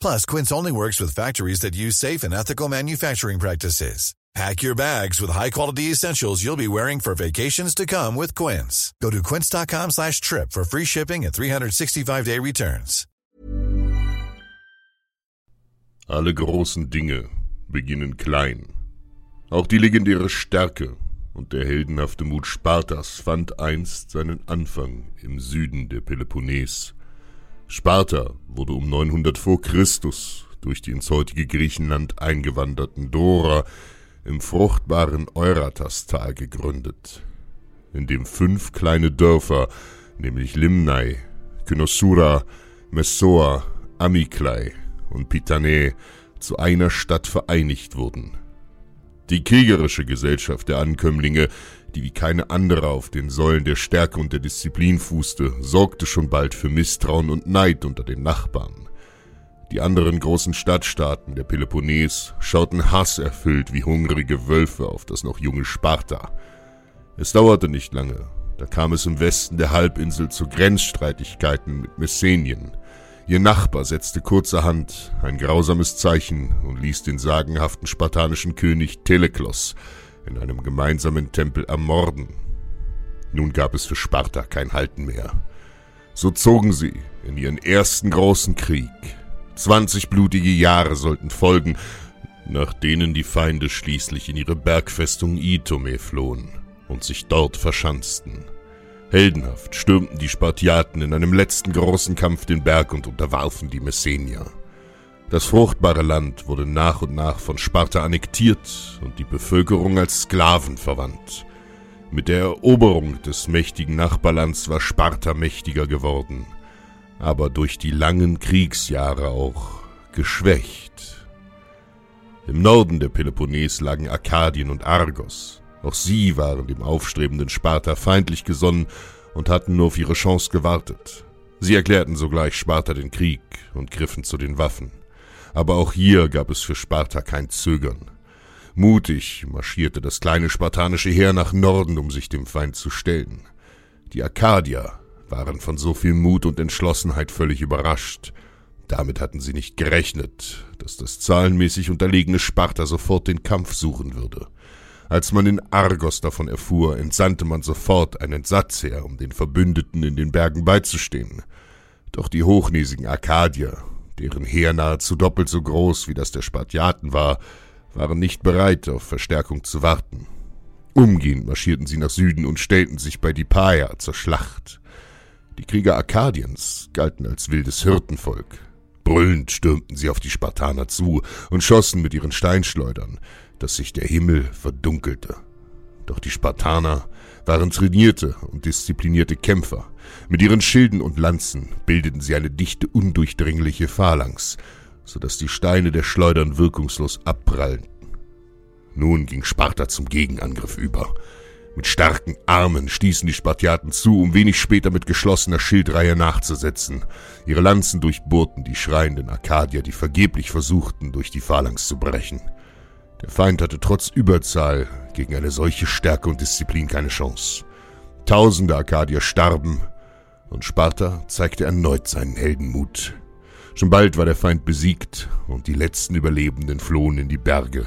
Plus, Quince only works with factories that use safe and ethical manufacturing practices. Pack your bags with high-quality essentials you'll be wearing for vacations to come with Quince. Go to quince.com slash trip for free shipping and 365-day returns. Alle großen Dinge beginnen klein. Auch die legendäre Stärke und der heldenhafte Mut Spartas fand einst seinen Anfang im Süden der Peloponnes. Sparta wurde um 900 vor Christus durch die ins heutige Griechenland eingewanderten Dora im fruchtbaren Euratastal gegründet, in dem fünf kleine Dörfer, nämlich Limnai, Kynosura, Messoa, Amiklai und Pitane, zu einer Stadt vereinigt wurden. Die kriegerische Gesellschaft der Ankömmlinge, die wie keine andere auf den Säulen der Stärke und der Disziplin fußte, sorgte schon bald für Misstrauen und Neid unter den Nachbarn. Die anderen großen Stadtstaaten der Peloponnes schauten hasserfüllt wie hungrige Wölfe auf das noch junge Sparta. Es dauerte nicht lange, da kam es im Westen der Halbinsel zu Grenzstreitigkeiten mit Messenien. Ihr Nachbar setzte kurzerhand ein grausames Zeichen und ließ den sagenhaften spartanischen König Teleklos in einem gemeinsamen Tempel ermorden. Nun gab es für Sparta kein Halten mehr. So zogen sie in ihren ersten großen Krieg. Zwanzig blutige Jahre sollten folgen, nach denen die Feinde schließlich in ihre Bergfestung Itome flohen und sich dort verschanzten. Heldenhaft stürmten die Spartiaten in einem letzten großen Kampf den Berg und unterwarfen die Messenier. Das fruchtbare Land wurde nach und nach von Sparta annektiert und die Bevölkerung als Sklaven verwandt. Mit der Eroberung des mächtigen Nachbarlands war Sparta mächtiger geworden, aber durch die langen Kriegsjahre auch geschwächt. Im Norden der Peloponnes lagen Arkadien und Argos, auch sie waren dem aufstrebenden Sparta feindlich gesonnen und hatten nur auf ihre Chance gewartet. Sie erklärten sogleich Sparta den Krieg und griffen zu den Waffen. Aber auch hier gab es für Sparta kein Zögern. Mutig marschierte das kleine spartanische Heer nach Norden, um sich dem Feind zu stellen. Die Arkadier waren von so viel Mut und Entschlossenheit völlig überrascht. Damit hatten sie nicht gerechnet, dass das zahlenmäßig unterlegene Sparta sofort den Kampf suchen würde. Als man in Argos davon erfuhr, entsandte man sofort einen Satzheer, um den Verbündeten in den Bergen beizustehen. Doch die hochnäsigen Arkadier, deren Heer nahezu doppelt so groß wie das der Spartiaten war, waren nicht bereit, auf Verstärkung zu warten. Umgehend marschierten sie nach Süden und stellten sich bei Dipaia zur Schlacht. Die Krieger Arkadiens galten als wildes Hirtenvolk. Brüllend stürmten sie auf die Spartaner zu und schossen mit ihren Steinschleudern, dass sich der Himmel verdunkelte. Doch die Spartaner waren trainierte und disziplinierte Kämpfer. Mit ihren Schilden und Lanzen bildeten sie eine dichte, undurchdringliche Phalanx, so dass die Steine der Schleudern wirkungslos abprallten. Nun ging Sparta zum Gegenangriff über. Mit starken Armen stießen die Spartiaten zu, um wenig später mit geschlossener Schildreihe nachzusetzen. Ihre Lanzen durchbohrten die schreienden Arkadier, die vergeblich versuchten, durch die Phalanx zu brechen. Der Feind hatte trotz Überzahl gegen eine solche Stärke und Disziplin keine Chance. Tausende Arkadier starben und Sparta zeigte erneut seinen Heldenmut. Schon bald war der Feind besiegt und die letzten Überlebenden flohen in die Berge.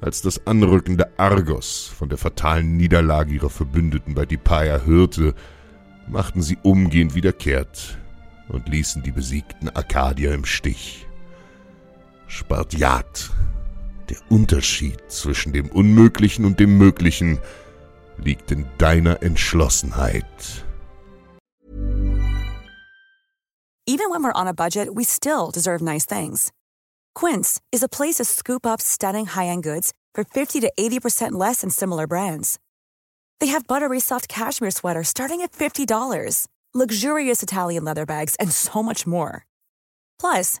Als das Anrücken der Argos von der fatalen Niederlage ihrer Verbündeten bei Dipaia hörte, machten sie umgehend wieder kehrt und ließen die besiegten Arkadier im Stich. Spartiat, der Unterschied zwischen dem Unmöglichen und dem Möglichen liegt in deiner Entschlossenheit. Even when we're on a budget, we still deserve nice things. Quince is a place to scoop up stunning high-end goods for 50 to 80% less than similar brands. They have buttery soft cashmere sweaters starting at $50, luxurious Italian leather bags, and so much more. Plus,